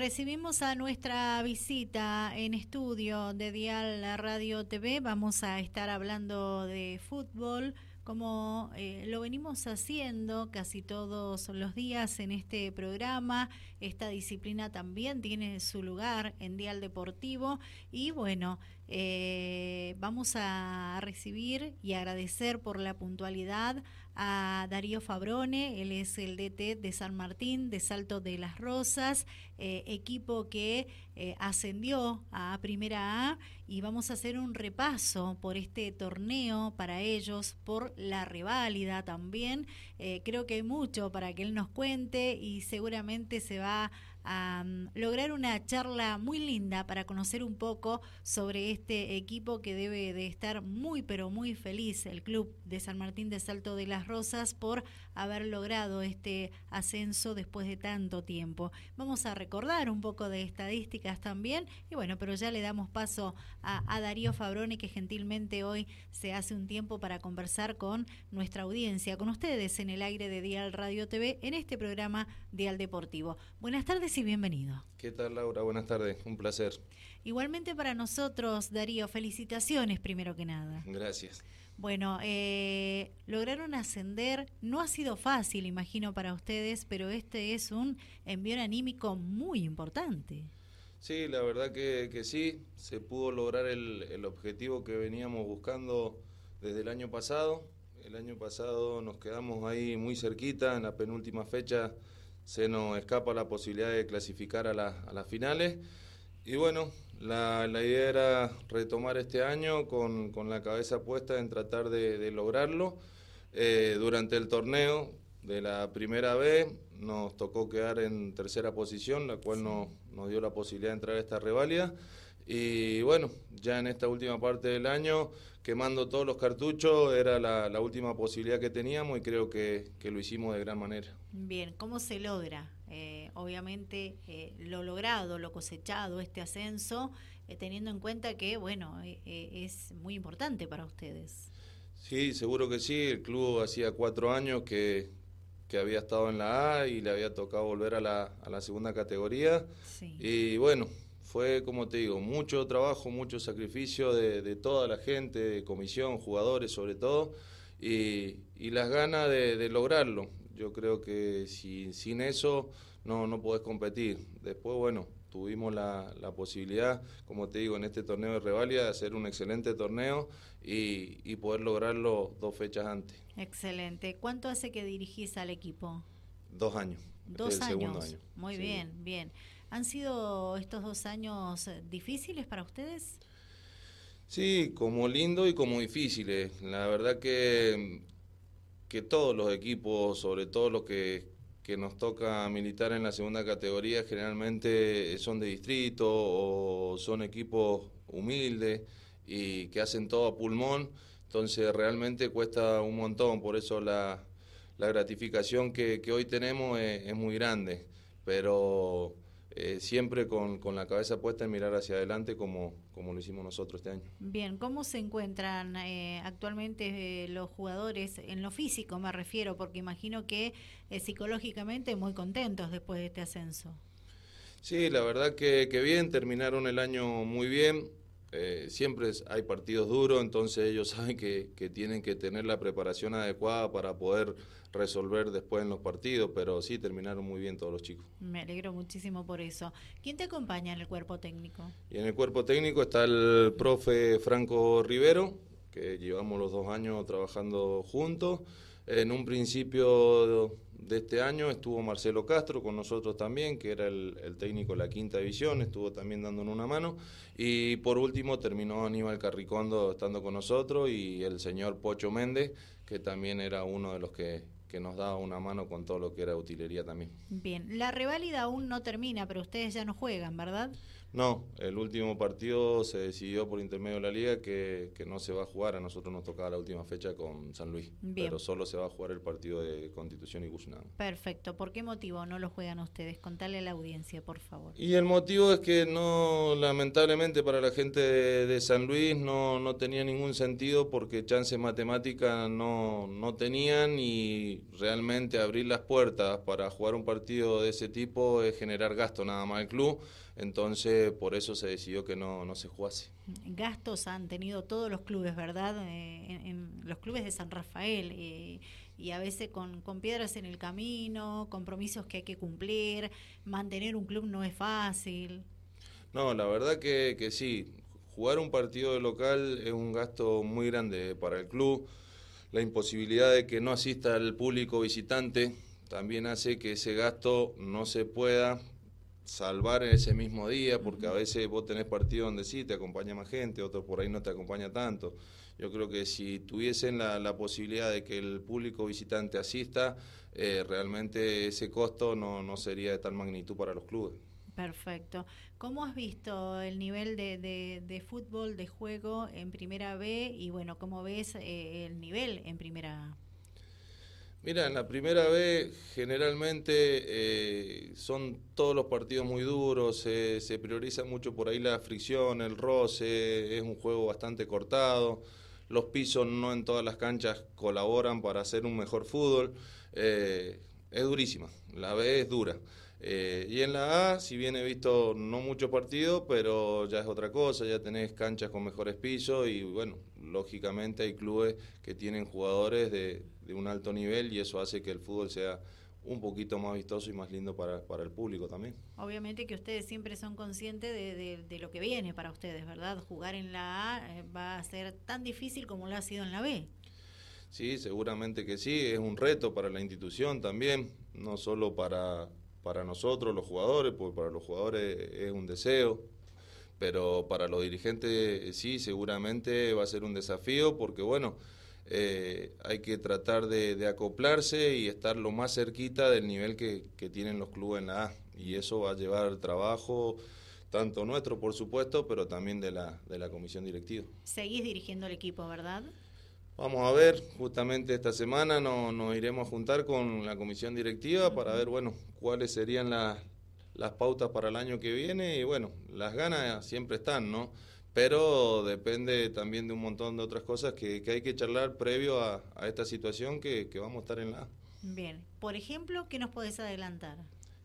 recibimos a nuestra visita en estudio de Dial Radio TV. Vamos a estar hablando de fútbol como eh, lo venimos haciendo casi todos los días en este programa. Esta disciplina también tiene su lugar en Dial Deportivo y bueno, eh, vamos a recibir y agradecer por la puntualidad a Darío Fabrone, él es el DT de San Martín, de Salto de las Rosas, eh, equipo que eh, ascendió a Primera A y vamos a hacer un repaso por este torneo para ellos, por la reválida también. Creo que hay mucho para que él nos cuente y seguramente se va a lograr una charla muy linda para conocer un poco sobre este equipo que debe de estar muy pero muy feliz el club de San Martín de Salto de las Rosas por haber logrado este ascenso después de tanto tiempo. Vamos a recordar un poco de estadísticas también y bueno, pero ya le damos paso a, a Darío Fabrone que gentilmente hoy se hace un tiempo para conversar con nuestra audiencia, con ustedes en el aire de Dial Radio TV en este programa Dial Deportivo. Buenas tardes y bienvenido. ¿Qué tal Laura? Buenas tardes, un placer. Igualmente para nosotros, Darío, felicitaciones primero que nada. Gracias. Bueno, eh, lograron ascender, no ha sido fácil, imagino, para ustedes, pero este es un envío anímico muy importante. Sí, la verdad que, que sí, se pudo lograr el, el objetivo que veníamos buscando desde el año pasado. El año pasado nos quedamos ahí muy cerquita, en la penúltima fecha se nos escapa la posibilidad de clasificar a, a las finales. Y bueno, la, la, idea era retomar este año con, con la cabeza puesta en tratar de, de lograrlo. Eh, durante el torneo de la primera vez nos tocó quedar en tercera posición, la cual nos, nos dio la posibilidad de entrar a esta revalida. Y bueno, ya en esta última parte del año, quemando todos los cartuchos, era la, la última posibilidad que teníamos y creo que, que, lo hicimos de gran manera. Bien, ¿cómo se logra? Eh, obviamente eh, lo logrado, lo cosechado, este ascenso, eh, teniendo en cuenta que, bueno, es muy importante para ustedes. Sí, seguro que sí. El club hacía cuatro años que, que había estado en la A y le había tocado volver a la, a la segunda categoría. Sí. Y bueno, fue, como te digo, mucho trabajo, mucho sacrificio de, de toda la gente, de comisión, jugadores sobre todo, y, y las ganas de, de, lograrlo. Yo creo que si, sin eso no, no podés competir. Después, bueno, tuvimos la, la, posibilidad, como te digo, en este torneo de Revalia, de hacer un excelente torneo y, y poder lograrlo dos fechas antes. Excelente. ¿Cuánto hace que dirigís al equipo? Dos años. Dos este años. Año. Muy sí. bien, bien. ¿Han sido estos dos años difíciles para ustedes? Sí, como lindo y como difíciles. La verdad que, que todos los equipos, sobre todo los que, que nos toca militar en la segunda categoría, generalmente son de distrito o son equipos humildes y que hacen todo a pulmón. Entonces realmente cuesta un montón, por eso la, la gratificación que, que hoy tenemos es, es muy grande. Pero eh, siempre con, con, la cabeza puesta en mirar hacia adelante como, como lo hicimos nosotros este año. Bien, ¿cómo se encuentran eh, actualmente eh, los jugadores en lo físico, me refiero, porque imagino que eh, psicológicamente muy contentos después de este ascenso? Sí, la verdad que, que bien, terminaron el año muy bien, eh, siempre hay partidos duros, entonces ellos saben que, que, tienen que tener la preparación adecuada para poder resolver después en los partidos, pero sí terminaron muy bien todos los chicos. Me alegro muchísimo por eso. ¿Quién te acompaña en el cuerpo técnico? Y en el cuerpo técnico está el profe Franco Rivero, que llevamos los dos años trabajando juntos. En un principio de este año estuvo Marcelo Castro con nosotros también, que era el, técnico de la quinta división, estuvo también dándonos una mano. Y por último terminó Aníbal Carricondo estando con nosotros y el señor Pocho Méndez, que también era uno de los que, que nos daba una mano con todo lo que era utilería también. Bien, la reválida aún no termina, pero ustedes ya no juegan, ¿verdad? No, el último partido se decidió por intermedio de la liga que, no se va a jugar. A nosotros nos tocaba la última fecha con San Luis. Pero solo se va a jugar el partido de Constitución y Guzmán. Perfecto. ¿Por qué motivo no lo juegan ustedes? Contale a la audiencia, por favor. Y el motivo es que no, lamentablemente para la gente de, San Luis no, no, tenía ningún sentido porque chances matemáticas no, no tenían y realmente abrir las puertas para jugar un partido de ese tipo es generar gasto nada más el club entonces, por eso se decidió que no, no se jugase. Gastos han tenido todos los clubes, ¿verdad? Eh, en, los clubes de San Rafael. Eh, y a veces con, con, piedras en el camino, compromisos que hay que cumplir, mantener un club no es fácil. No, la verdad que, que sí, jugar un partido de local es un gasto muy grande para el club, la imposibilidad de que no asista el público visitante también hace que ese gasto no se pueda salvar en ese mismo día, porque a veces vos tenés partido donde sí te acompaña más gente, otros por ahí no te acompaña tanto. Yo creo que si tuviesen la, posibilidad de que el público visitante asista, eh, realmente ese costo no, no sería de tal magnitud para los clubes. Perfecto. ¿Cómo has visto el nivel de, de, fútbol, de juego en Primera B y bueno, cómo ves eh, el nivel en Primera? Mira, en la primera vez generalmente eh, son todos los partidos muy duros, se prioriza mucho por ahí la fricción, el roce, es un juego bastante cortado, los pisos no en todas las canchas colaboran para hacer un mejor fútbol, eh, es durísima, la B es dura. Eh, y en la A, si bien he visto no muchos partidos, pero ya es otra cosa, ya tenés canchas con mejores pisos y bueno, lógicamente hay clubes que tienen jugadores de, un alto nivel y eso hace que el fútbol sea un poquito más vistoso y más lindo para, para el público también. Obviamente que ustedes siempre son conscientes de, de, lo que viene para ustedes, ¿verdad? Jugar en la A eh, va a ser tan difícil como lo ha sido en la B. Sí, seguramente que sí, es un reto para la institución también, no solo para, para nosotros los jugadores, porque para los jugadores es un deseo, pero para los dirigentes sí, seguramente va a ser un desafío porque bueno, eh, hay que tratar de, acoplarse y estar lo más cerquita del nivel que, tienen los clubes en la A y eso va a llevar trabajo tanto nuestro por supuesto, pero también de la, de la comisión directiva. Seguís dirigiendo el equipo, ¿verdad? Vamos a ver, justamente esta semana nos iremos a juntar con la comisión directiva para ver, bueno, cuáles serían las pautas para el año que viene y bueno, las ganas siempre están, ¿no? Pero depende también de un montón de otras cosas que, hay que charlar previo a, esta situación que, vamos a estar en la... Bien, por ejemplo, ¿qué nos podés adelantar?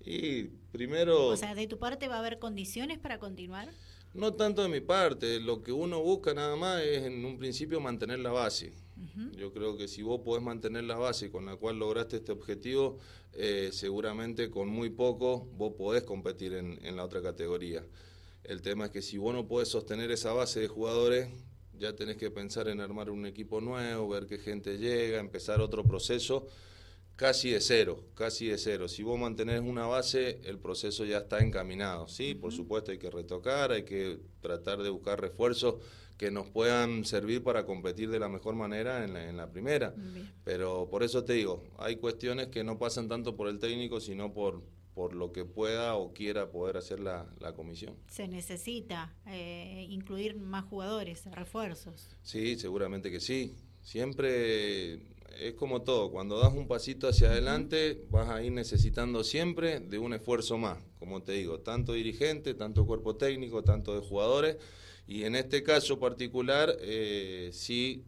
Y primero... O sea, de tu parte va a haber condiciones para continuar. No tanto de mi parte, lo que uno busca nada más es en un principio mantener la base. Yo creo que si vos podés mantener la base con la cual lograste este objetivo, eh, seguramente con muy poco vos podés competir en, en, la otra categoría. El tema es que si vos no podés sostener esa base de jugadores, ya tenés que pensar en armar un equipo nuevo, ver qué gente llega, empezar otro proceso casi de cero, casi de cero. Si vos mantenés una base, el proceso ya está encaminado. Sí, por supuesto hay que retocar, hay que tratar de buscar refuerzos que nos puedan servir para competir de la mejor manera en la, primera. Pero por eso te digo, hay cuestiones que no pasan tanto por el técnico, sino por, por lo que pueda o quiera poder hacer la, comisión. Se necesita eh, incluir más jugadores, refuerzos. Sí, seguramente que sí. Siempre es como todo, cuando das un pasito hacia adelante vas a ir necesitando siempre de un esfuerzo más, como te digo, tanto dirigente, tanto cuerpo técnico, tanto de jugadores, y en este caso particular eh, sí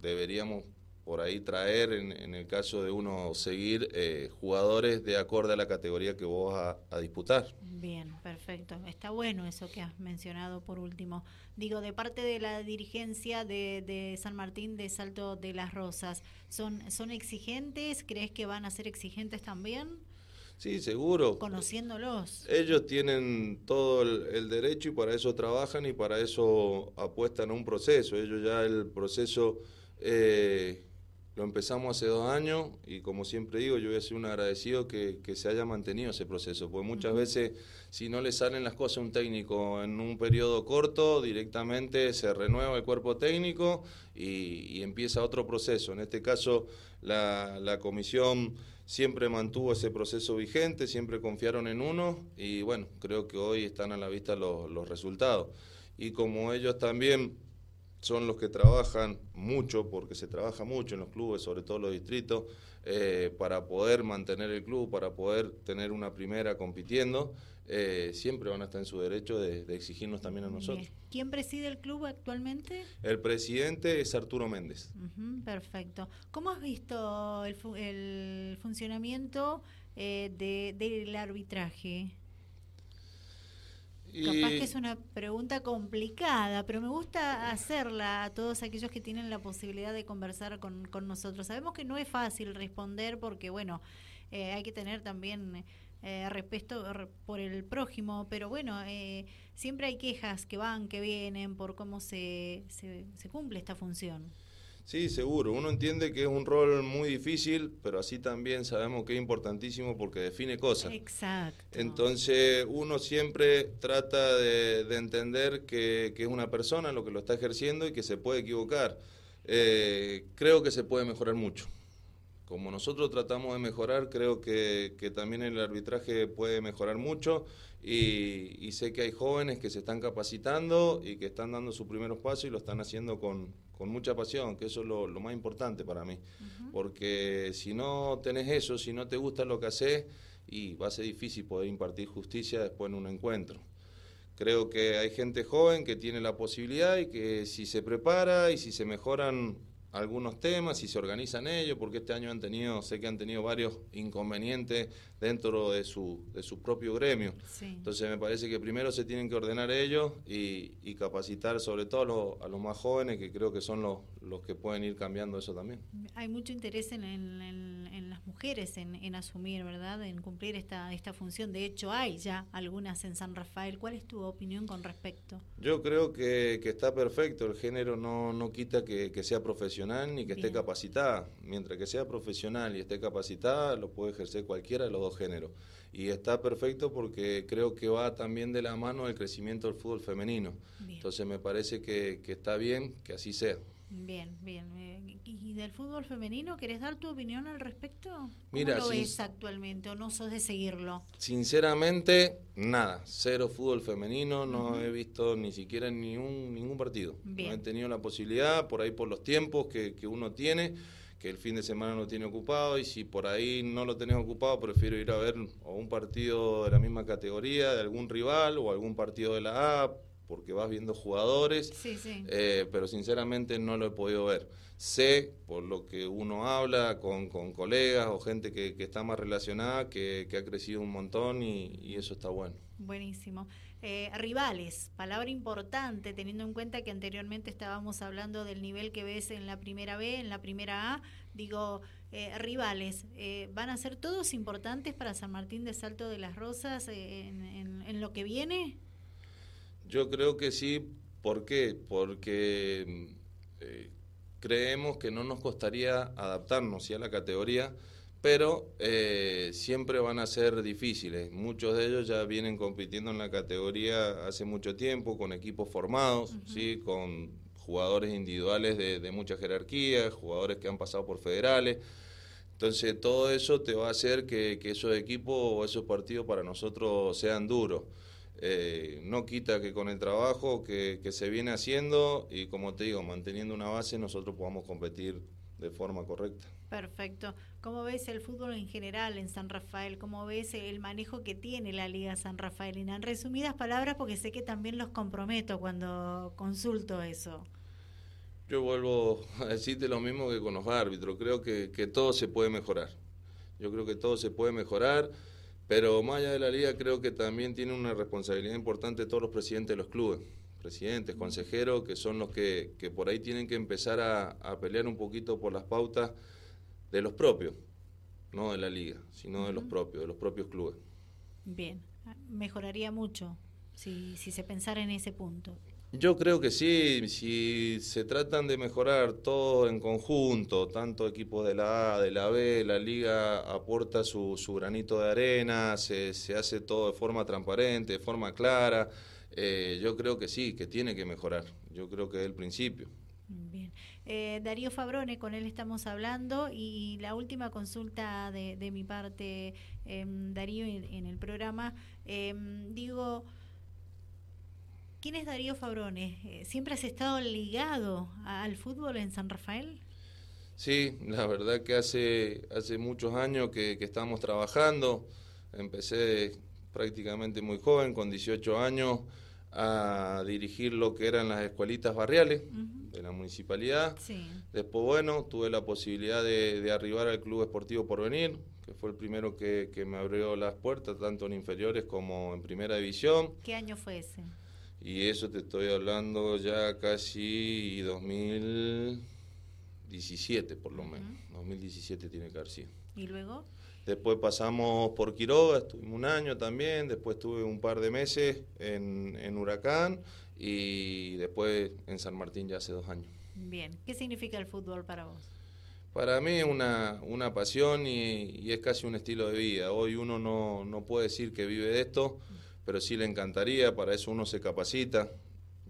deberíamos por ahí traer, en, el caso de uno seguir, eh, jugadores de acorde a la categoría que vos vas a, disputar. Bien, perfecto. Está bueno eso que has mencionado por último. Digo, de parte de la dirigencia de, de San Martín de Salto de las Rosas, ¿son, ¿son exigentes? ¿Crees que van a ser exigentes también? Sí, seguro. Conociéndolos. Ellos tienen todo el, derecho y para eso trabajan y para eso apuestan a un proceso. Ellos ya el proceso... Eh, lo empezamos hace dos años y como siempre digo, yo voy a ser un agradecido que, se haya mantenido ese proceso, porque muchas veces si no le salen las cosas a un técnico en un periodo corto, directamente se renueva el cuerpo técnico y, empieza otro proceso. En este caso, la, comisión siempre mantuvo ese proceso vigente, siempre confiaron en uno y bueno, creo que hoy están a la vista los, los resultados. Y como ellos también son los que trabajan mucho, porque se trabaja mucho en los clubes, sobre todo los distritos, eh, para poder mantener el club, para poder tener una primera compitiendo, eh, siempre van a estar en su derecho de, exigirnos también a nosotros. ¿Quién preside el club actualmente? El presidente es Arturo Méndez. perfecto. ¿Cómo has visto el, funcionamiento eh, del arbitraje? Capaz que es una pregunta complicada, pero me gusta hacerla a todos aquellos que tienen la posibilidad de conversar con, nosotros. Sabemos que no es fácil responder porque, bueno, eh, hay que tener también eh, respeto por el prójimo, pero bueno, eh, siempre hay quejas que van, que vienen por cómo se, se, se cumple esta función. Sí, seguro. Uno entiende que es un rol muy difícil, pero así también sabemos que es importantísimo porque define cosas. Exacto. Entonces uno siempre trata de, entender que, es una persona lo que lo está ejerciendo y que se puede equivocar. Eh, creo que se puede mejorar mucho. Como nosotros tratamos de mejorar, creo que, también el arbitraje puede mejorar mucho y, sé que hay jóvenes que se están capacitando y que están dando sus primeros pasos y lo están haciendo con, con mucha pasión, que eso es lo, más importante para mí. Porque si no tenés eso, si no te gusta lo que haces, y va a ser difícil poder impartir justicia después en un encuentro. Creo que hay gente joven que tiene la posibilidad y que si se prepara y si se mejoran algunos temas y se organizan ellos, porque este año han tenido, sé que han tenido varios inconvenientes dentro de su, de su propio gremio. Entonces me parece que primero se tienen que ordenar ellos y, capacitar sobre todo a los, más jóvenes, que creo que son los, los que pueden ir cambiando eso también. Hay mucho interés en, en, las mujeres en, asumir, ¿verdad? En cumplir esta, esta función. De hecho, hay ya algunas en San Rafael. ¿Cuál es tu opinión con respecto? Yo creo que, que está perfecto. El género no, no quita que, que sea profesional ni que esté capacitada. Mientras que sea profesional y esté capacitada, lo puede ejercer cualquiera de los dos géneros. Y está perfecto porque creo que va también de la mano el crecimiento del fútbol femenino. Entonces me parece que, que está bien que así sea. Bien, bien. Eh, ¿Y del fútbol femenino querés dar tu opinión al respecto? ¿Cómo Mira, lo ves actualmente o no sos de seguirlo? Sinceramente, nada. Cero fútbol femenino. No he visto ni siquiera ni un, ningún partido. No he tenido la posibilidad, por ahí por los tiempos que, que uno tiene que el fin de semana lo tiene ocupado y si por ahí no lo tenés ocupado, prefiero ir a ver o un partido de la misma categoría, de algún rival o algún partido de la A, porque vas viendo jugadores, eh, pero sinceramente no lo he podido ver. Sé, por lo que uno habla con, con colegas o gente que, que está más relacionada, que, que, ha crecido un montón y, y eso está bueno. Buenísimo. Eh, rivales, palabra importante, teniendo en cuenta que anteriormente estábamos hablando del nivel que ves en la primera B, en la primera A. Digo, eh, rivales, ¿van a ser todos importantes para San Martín de Salto de las Rosas en, en lo que viene? Yo creo que sí. ¿Por qué? Porque eh, creemos que no nos costaría adaptarnos a la categoría, pero eh, siempre van a ser difíciles. Muchos de ellos ya vienen compitiendo en la categoría hace mucho tiempo, con equipos formados, ¿sí? con jugadores individuales de, mucha jerarquía, jugadores que han pasado por federales. Entonces todo eso te va a hacer que, que esos equipos o esos partidos para nosotros sean duros. Eh, no quita que con el trabajo que, se viene haciendo y como te digo, manteniendo una base, nosotros podamos competir de forma correcta. Perfecto. ¿Cómo ves el fútbol en general en San Rafael? ¿Cómo ves el manejo que tiene la Liga San Rafaelina? En resumidas palabras, porque sé que también los comprometo cuando consulto eso. Yo vuelvo a decirte lo mismo que con los árbitros. Creo que, que todo se puede mejorar. Yo creo que todo se puede mejorar. Pero más allá de la liga, creo que también tiene una responsabilidad importante todos los presidentes de los clubes, presidentes, consejeros, que son los que, que por ahí tienen que empezar a, pelear un poquito por las pautas de los propios, no de la liga, sino de los propios, de los propios clubes. Bien, mejoraría mucho si, si se pensara en ese punto. Yo creo que sí, si se tratan de mejorar todo en conjunto, tanto equipos de la A, de la B, la liga aporta su, su granito de arena, se, se, hace todo de forma transparente, de forma clara, eh, yo creo que sí, que tiene que mejorar, yo creo que es el principio. Bien. Eh, Darío Fabrone, con él estamos hablando y la última consulta de, de mi parte, eh, Darío, en, en, el programa, eh, digo... ¿Quién es Darío Fabrone? Eh, ¿Siempre has estado ligado al fútbol en San Rafael? Sí, la verdad que hace, hace muchos años que, que estamos trabajando. Empecé prácticamente muy joven, con 18 años, a dirigir lo que eran las escuelitas barriales uh -huh. de la municipalidad. Sí. Después, bueno, tuve la posibilidad de, de, arribar al Club Esportivo Porvenir, que fue el primero que, que me abrió las puertas, tanto en inferiores como en primera división. ¿Qué año fue ese? Y eso te estoy hablando ya casi 2017 por lo menos. Uh -huh. 2017 tiene que haber sido. ¿Y luego? Después pasamos por Quiroga, estuvimos un año también, después tuve un par de meses en, en Huracán y después en San Martín ya hace dos años. Bien, ¿qué significa el fútbol para vos? Para mí es una, una pasión y, y, es casi un estilo de vida. Hoy uno no, no puede decir que vive de esto, pero sí le encantaría, para eso uno se capacita.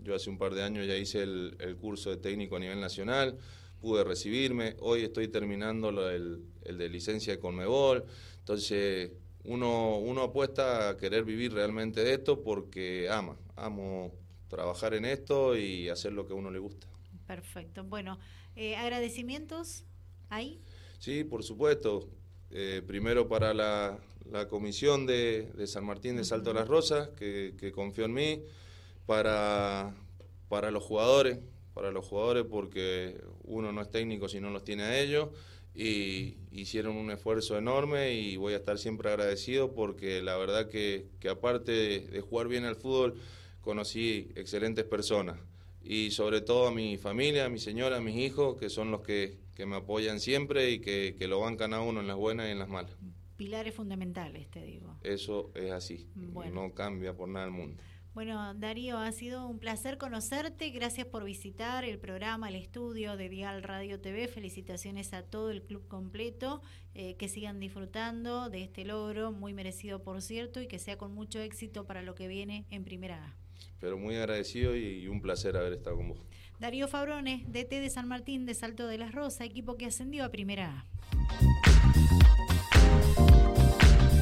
Yo hace un par de años ya hice el, el curso de técnico a nivel nacional, pude recibirme, hoy estoy terminando el, el de licencia de Conmebol, entonces uno, uno apuesta a querer vivir realmente de esto porque ama, amo trabajar en esto y hacer lo que a uno le gusta. Perfecto, bueno, eh, agradecimientos ahí. Sí, por supuesto, eh, primero para la, la comisión de, de, San Martín de Salto de las Rosas, que, que confió en mí, para, para los jugadores, para los jugadores porque uno no es técnico si no los tiene a ellos y hicieron un esfuerzo enorme y voy a estar siempre agradecido porque la verdad que, que aparte de, de, jugar bien al fútbol conocí excelentes personas y sobre todo a mi familia, a mi señora, a mis hijos que son los que, que me apoyan siempre y que, que, lo bancan a uno en las buenas y en las malas. Pilares fundamentales, te digo. Eso es así, bueno. no cambia por nada el mundo. Bueno, Darío, ha sido un placer conocerte. Gracias por visitar el programa, el estudio de Dial Radio TV. Felicitaciones a todo el club completo. Eh, que sigan disfrutando de este logro, muy merecido por cierto, y que sea con mucho éxito para lo que viene en Primera A. Pero muy agradecido y un placer haber estado con vos. Darío Fabrones, DT de San Martín de Salto de las Rosas, equipo que ascendió a Primera A.